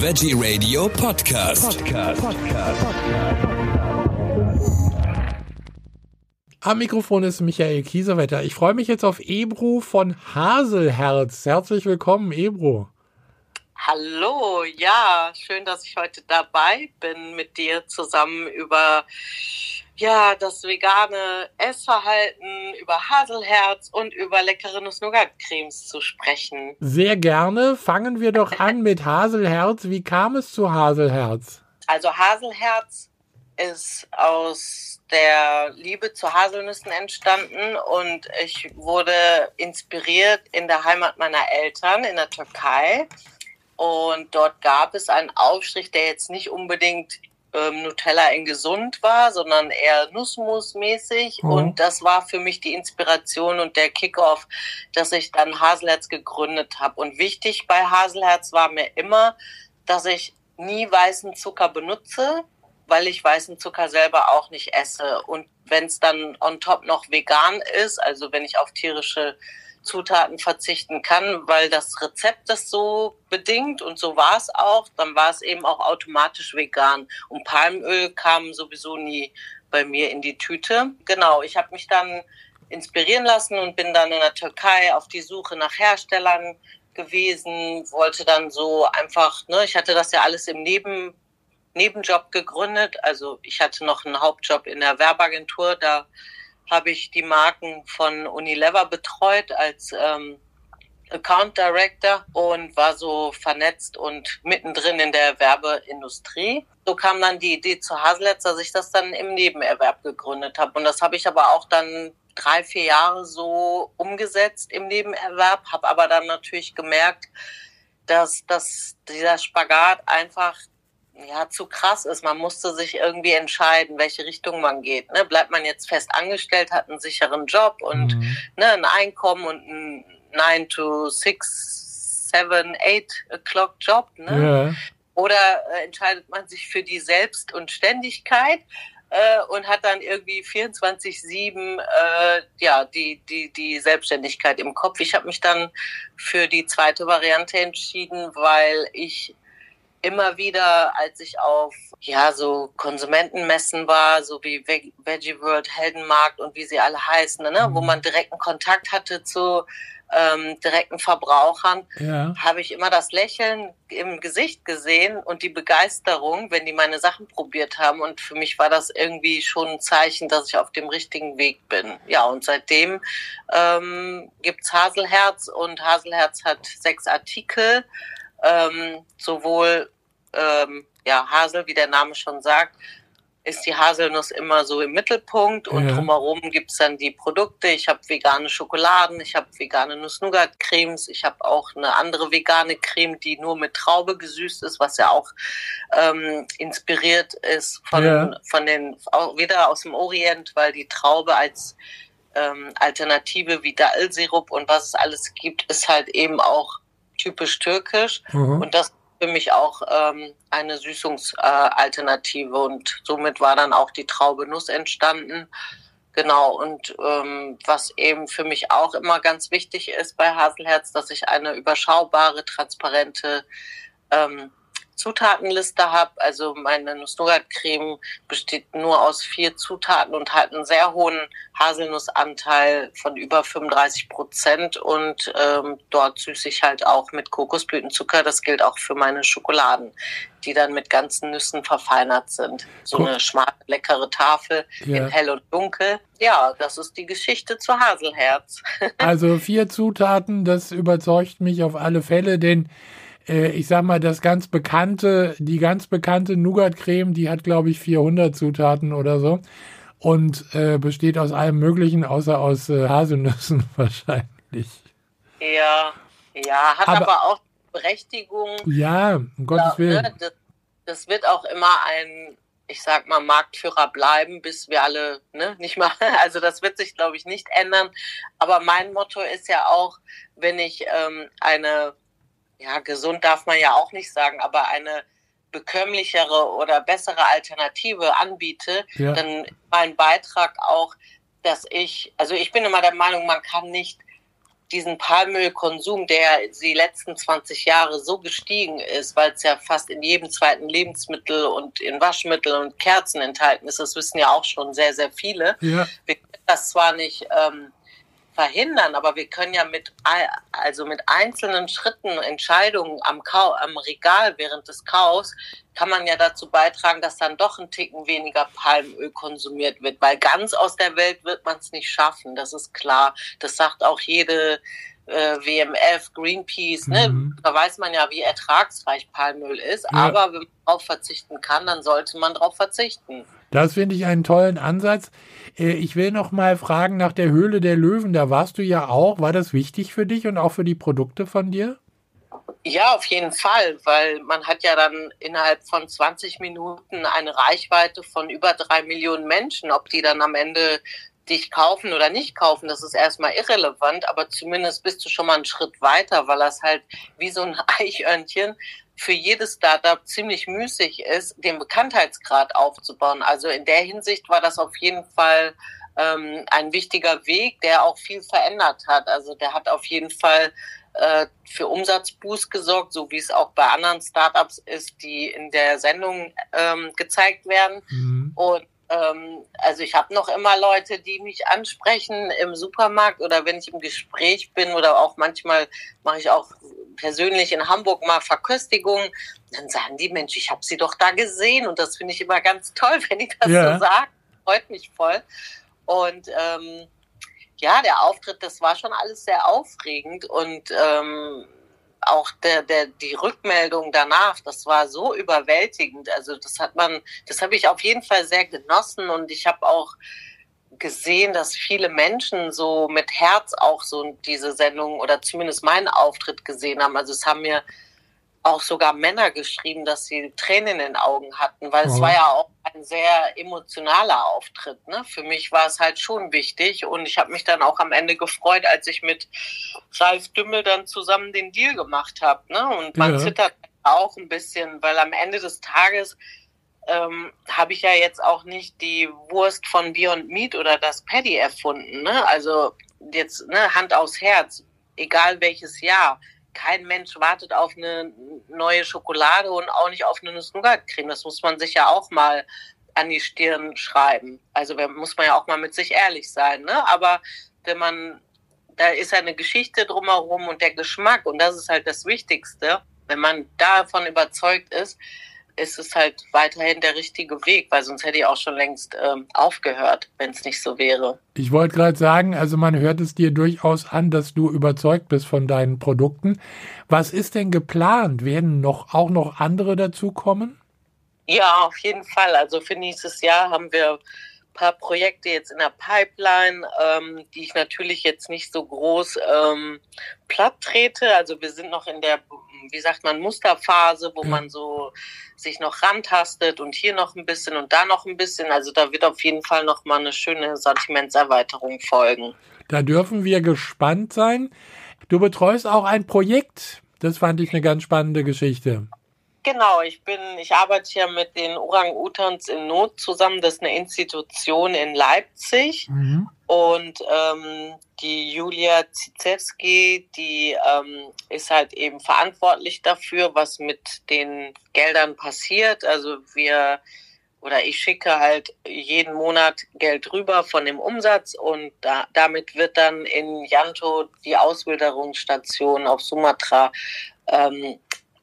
Veggie Radio Podcast. Podcast. Am Mikrofon ist Michael Kiesewetter. Ich freue mich jetzt auf Ebru von Haselherz. Herzlich willkommen, Ebru. Hallo, ja, schön, dass ich heute dabei bin, mit dir zusammen über ja, das vegane Essverhalten, über Haselherz und über leckere Nuss-Nougat-Cremes zu sprechen. Sehr gerne. Fangen wir doch an mit Haselherz. Wie kam es zu Haselherz? Also Haselherz ist aus der Liebe zu Haselnüssen entstanden und ich wurde inspiriert in der Heimat meiner Eltern in der Türkei. Und dort gab es einen Aufstrich, der jetzt nicht unbedingt ähm, Nutella in gesund war, sondern eher Nussmus-mäßig. Mhm. Und das war für mich die Inspiration und der Kickoff, dass ich dann Haselherz gegründet habe. Und wichtig bei Haselherz war mir immer, dass ich nie weißen Zucker benutze, weil ich weißen Zucker selber auch nicht esse. Und wenn es dann on top noch vegan ist, also wenn ich auf tierische Zutaten verzichten kann, weil das Rezept das so bedingt und so war es auch, dann war es eben auch automatisch vegan. Und Palmöl kam sowieso nie bei mir in die Tüte. Genau, ich habe mich dann inspirieren lassen und bin dann in der Türkei auf die Suche nach Herstellern gewesen, wollte dann so einfach, ne, ich hatte das ja alles im Neben, Nebenjob gegründet. Also ich hatte noch einen Hauptjob in der Werbeagentur, da habe ich die Marken von Unilever betreut als ähm, Account Director und war so vernetzt und mittendrin in der Werbeindustrie. So kam dann die Idee zu Haselitz, dass ich das dann im Nebenerwerb gegründet habe. Und das habe ich aber auch dann drei, vier Jahre so umgesetzt im Nebenerwerb, habe aber dann natürlich gemerkt, dass, dass dieser Spagat einfach ja, zu krass ist. Man musste sich irgendwie entscheiden, welche Richtung man geht. Ne? Bleibt man jetzt fest angestellt, hat einen sicheren Job und mhm. ne, ein Einkommen und ein 9 to 6, 7, 8 o'clock Job. Ne? Ja. Oder äh, entscheidet man sich für die Selbst- und Ständigkeit äh, und hat dann irgendwie 24-7 äh, ja, die, die, die Selbstständigkeit im Kopf. Ich habe mich dann für die zweite Variante entschieden, weil ich immer wieder, als ich auf ja so Konsumentenmessen war, so wie Veggie World, Heldenmarkt und wie sie alle heißen, ne, wo mhm. man direkten Kontakt hatte zu ähm, direkten Verbrauchern, ja. habe ich immer das Lächeln im Gesicht gesehen und die Begeisterung, wenn die meine Sachen probiert haben. Und für mich war das irgendwie schon ein Zeichen, dass ich auf dem richtigen Weg bin. Ja, und seitdem ähm, gibt's Haselherz und Haselherz hat sechs Artikel ähm, sowohl ähm, ja, Hasel, wie der Name schon sagt, ist die Haselnuss immer so im Mittelpunkt und ja. drumherum gibt's dann die Produkte. Ich habe vegane Schokoladen, ich habe vegane Nuss-Nougat-Cremes, ich habe auch eine andere vegane Creme, die nur mit Traube gesüßt ist, was ja auch ähm, inspiriert ist von, ja. von den, auch wieder aus dem Orient, weil die Traube als ähm, Alternative wie Dal-Sirup und was es alles gibt, ist halt eben auch typisch türkisch. Mhm. Und das für mich auch ähm, eine Süßungsalternative. Äh, und somit war dann auch die Traube Nuss entstanden. Genau, und ähm, was eben für mich auch immer ganz wichtig ist bei Haselherz, dass ich eine überschaubare, transparente ähm, Zutatenliste habe. Also meine Nuss-Nougat-Creme besteht nur aus vier Zutaten und hat einen sehr hohen Haselnussanteil von über 35 Prozent. Und ähm, dort süße ich halt auch mit Kokosblütenzucker. Das gilt auch für meine Schokoladen, die dann mit ganzen Nüssen verfeinert sind. So cool. eine schmale, leckere Tafel ja. in hell und dunkel. Ja, das ist die Geschichte zu Haselherz. also vier Zutaten, das überzeugt mich auf alle Fälle, denn äh, ich sag mal, das ganz bekannte, die ganz bekannte Nougat-Creme, die hat, glaube ich, 400 Zutaten oder so und äh, besteht aus allem Möglichen, außer aus äh, Haselnüssen wahrscheinlich. Ja, ja, hat aber, aber auch Berechtigung. Ja, um Gottes ja, Willen. Ne, das, das, wird auch immer ein, ich sag mal, Marktführer bleiben, bis wir alle, ne, nicht mal, also das wird sich, glaube ich, nicht ändern. Aber mein Motto ist ja auch, wenn ich ähm, eine ja, gesund darf man ja auch nicht sagen, aber eine bekömmlichere oder bessere Alternative anbiete, ja. dann mein Beitrag auch, dass ich, also ich bin immer der Meinung, man kann nicht diesen Palmölkonsum, der die letzten 20 Jahre so gestiegen ist, weil es ja fast in jedem zweiten Lebensmittel und in Waschmittel und Kerzen enthalten ist, das wissen ja auch schon sehr, sehr viele. Ja. Wir können das zwar nicht ähm, verhindern, aber wir können ja mit, also mit einzelnen Schritten, Entscheidungen am, Kau am Regal während des Kaufs, kann man ja dazu beitragen, dass dann doch ein Ticken weniger Palmöl konsumiert wird, weil ganz aus der Welt wird man es nicht schaffen, das ist klar. Das sagt auch jede äh, WMF, Greenpeace, ne? Mhm. da weiß man ja, wie ertragsreich Palmöl ist, ja. aber wenn man darauf verzichten kann, dann sollte man darauf verzichten. Das finde ich einen tollen Ansatz. Äh, ich will noch mal fragen nach der Höhle der Löwen. Da warst du ja auch. War das wichtig für dich und auch für die Produkte von dir? Ja, auf jeden Fall, weil man hat ja dann innerhalb von 20 Minuten eine Reichweite von über drei Millionen Menschen. Ob die dann am Ende dich kaufen oder nicht kaufen, das ist erstmal irrelevant, aber zumindest bist du schon mal einen Schritt weiter, weil das halt wie so ein Eichhörnchen für jedes Startup ziemlich müßig ist, den Bekanntheitsgrad aufzubauen. Also in der Hinsicht war das auf jeden Fall ähm, ein wichtiger Weg, der auch viel verändert hat. Also der hat auf jeden Fall äh, für Umsatzboost gesorgt, so wie es auch bei anderen Startups ist, die in der Sendung ähm, gezeigt werden. Mhm. Und ähm, also ich habe noch immer Leute, die mich ansprechen im Supermarkt oder wenn ich im Gespräch bin oder auch manchmal mache ich auch persönlich in Hamburg mal Verköstigung, dann sagen die Mensch, ich habe sie doch da gesehen und das finde ich immer ganz toll, wenn die das ja. so sagen. Freut mich voll. Und ähm, ja, der Auftritt, das war schon alles sehr aufregend und ähm, auch der, der, die Rückmeldung danach, das war so überwältigend. Also das hat man, das habe ich auf jeden Fall sehr genossen und ich habe auch gesehen, dass viele Menschen so mit Herz auch so diese Sendung oder zumindest meinen Auftritt gesehen haben. Also es haben mir auch sogar Männer geschrieben, dass sie Tränen in den Augen hatten, weil mhm. es war ja auch ein sehr emotionaler Auftritt. Ne? Für mich war es halt schon wichtig und ich habe mich dann auch am Ende gefreut, als ich mit Ralf Dümmel dann zusammen den Deal gemacht habe. Ne? Und man ja. zittert auch ein bisschen, weil am Ende des Tages ähm, habe ich ja jetzt auch nicht die Wurst von Beyond Meat oder das Paddy erfunden. Ne? Also jetzt ne, Hand aufs Herz, egal welches Jahr kein Mensch wartet auf eine neue Schokolade und auch nicht auf eine Nuss-Nougat-Creme. Das muss man sich ja auch mal an die Stirn schreiben. Also muss man ja auch mal mit sich ehrlich sein. Ne? Aber wenn man, da ist ja eine Geschichte drumherum und der Geschmack und das ist halt das Wichtigste. Wenn man davon überzeugt ist, ist es halt weiterhin der richtige Weg, weil sonst hätte ich auch schon längst ähm, aufgehört, wenn es nicht so wäre. Ich wollte gerade sagen, also man hört es dir durchaus an, dass du überzeugt bist von deinen Produkten. Was ist denn geplant? Werden noch auch noch andere dazukommen? Ja, auf jeden Fall. Also für nächstes Jahr haben wir ein paar Projekte jetzt in der Pipeline, ähm, die ich natürlich jetzt nicht so groß ähm, platt trete. Also wir sind noch in der wie sagt man, Musterphase, wo man so sich noch rantastet und hier noch ein bisschen und da noch ein bisschen. Also da wird auf jeden Fall noch mal eine schöne Sortimentserweiterung folgen. Da dürfen wir gespannt sein. Du betreust auch ein Projekt. Das fand ich eine ganz spannende Geschichte. Genau, ich bin, ich arbeite ja mit den Orang-Utans in Not zusammen. Das ist eine Institution in Leipzig. Mhm. Und ähm, die Julia Zizewski, die ähm, ist halt eben verantwortlich dafür, was mit den Geldern passiert. Also wir oder ich schicke halt jeden Monat Geld rüber von dem Umsatz und da, damit wird dann in Janto die Auswilderungsstation auf Sumatra ähm,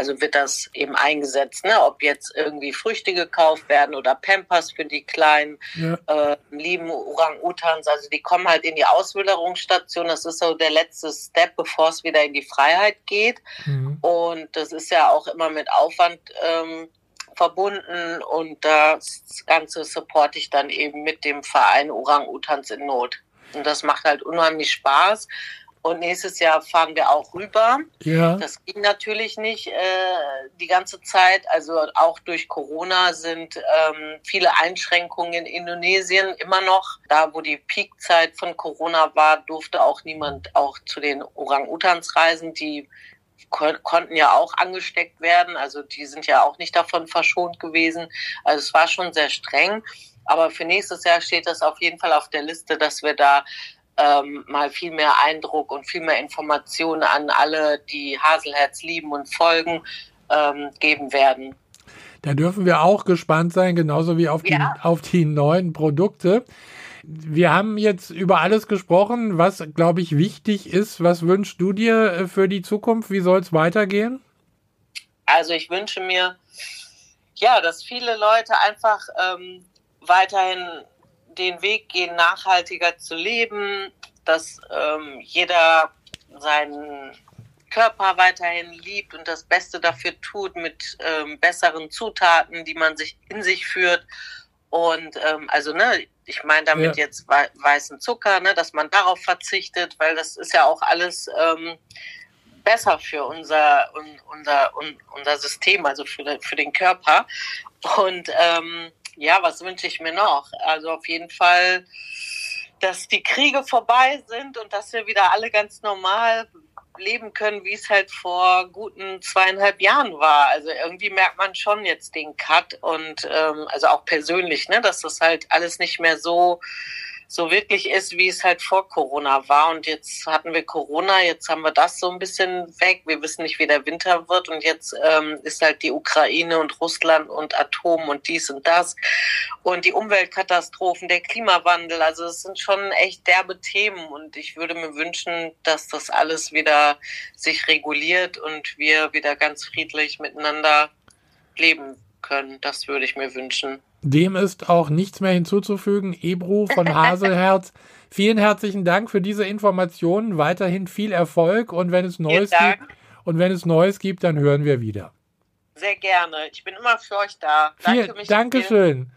also wird das eben eingesetzt, ne? ob jetzt irgendwie Früchte gekauft werden oder Pampers für die kleinen ja. äh, lieben Orang-Utans. Also die kommen halt in die Auswilderungsstation. Das ist so der letzte Step, bevor es wieder in die Freiheit geht. Mhm. Und das ist ja auch immer mit Aufwand ähm, verbunden. Und das Ganze supporte ich dann eben mit dem Verein Orang-Utans in Not. Und das macht halt unheimlich Spaß. Und nächstes Jahr fahren wir auch rüber. Ja. Das ging natürlich nicht äh, die ganze Zeit. Also auch durch Corona sind ähm, viele Einschränkungen in Indonesien immer noch. Da, wo die Peakzeit von Corona war, durfte auch niemand auch zu den Orang-Utans reisen. Die kon konnten ja auch angesteckt werden. Also die sind ja auch nicht davon verschont gewesen. Also es war schon sehr streng. Aber für nächstes Jahr steht das auf jeden Fall auf der Liste, dass wir da ähm, mal viel mehr Eindruck und viel mehr Informationen an alle, die Haselherz lieben und folgen, ähm, geben werden. Da dürfen wir auch gespannt sein, genauso wie auf, Ja. die, auf die neuen Produkte. Wir haben jetzt über alles gesprochen, was, glaube ich, wichtig ist. Was wünschst du dir äh, für die Zukunft? Wie soll es weitergehen? Also ich wünsche mir, ja, dass viele Leute einfach ähm, weiterhin den Weg gehen, nachhaltiger zu leben, dass ähm, jeder seinen Körper weiterhin liebt und das Beste dafür tut mit ähm, besseren Zutaten, die man sich in sich führt. Und ähm, also ne, ich meine damit Ja. jetzt wei weißen Zucker, ne, dass man darauf verzichtet, weil das ist ja auch alles ähm, besser für unser, un, unser, un, unser System, also für, den- für den Körper. Und ähm, ja, was wünsche ich mir noch? Also auf jeden Fall, dass die Kriege vorbei sind und dass wir wieder alle ganz normal leben können, wie es halt vor guten zweieinhalb Jahren war. Also irgendwie merkt man schon jetzt den Cut und ähm, also auch persönlich, ne, dass das halt alles nicht mehr so so wirklich ist, wie es halt vor Corona war. Und jetzt hatten wir Corona, jetzt haben wir das so ein bisschen weg. Wir wissen nicht, wie der Winter wird. Und jetzt ähm, ist halt die Ukraine und Russland und Atom und dies und das. Und die Umweltkatastrophen, der Klimawandel. Also es sind schon echt derbe Themen. Und ich würde mir wünschen, dass das alles wieder sich reguliert und wir wieder ganz friedlich miteinander leben können. Das würde ich mir wünschen. Dem ist auch nichts mehr hinzuzufügen. Ebru von Haselherz, vielen herzlichen Dank für diese Informationen. Weiterhin viel Erfolg und wenn es Neues gibt und wenn es Neues gibt, dann hören wir wieder. Sehr gerne. Ich bin immer für euch da. Viel, Danke, Michael. Dankeschön.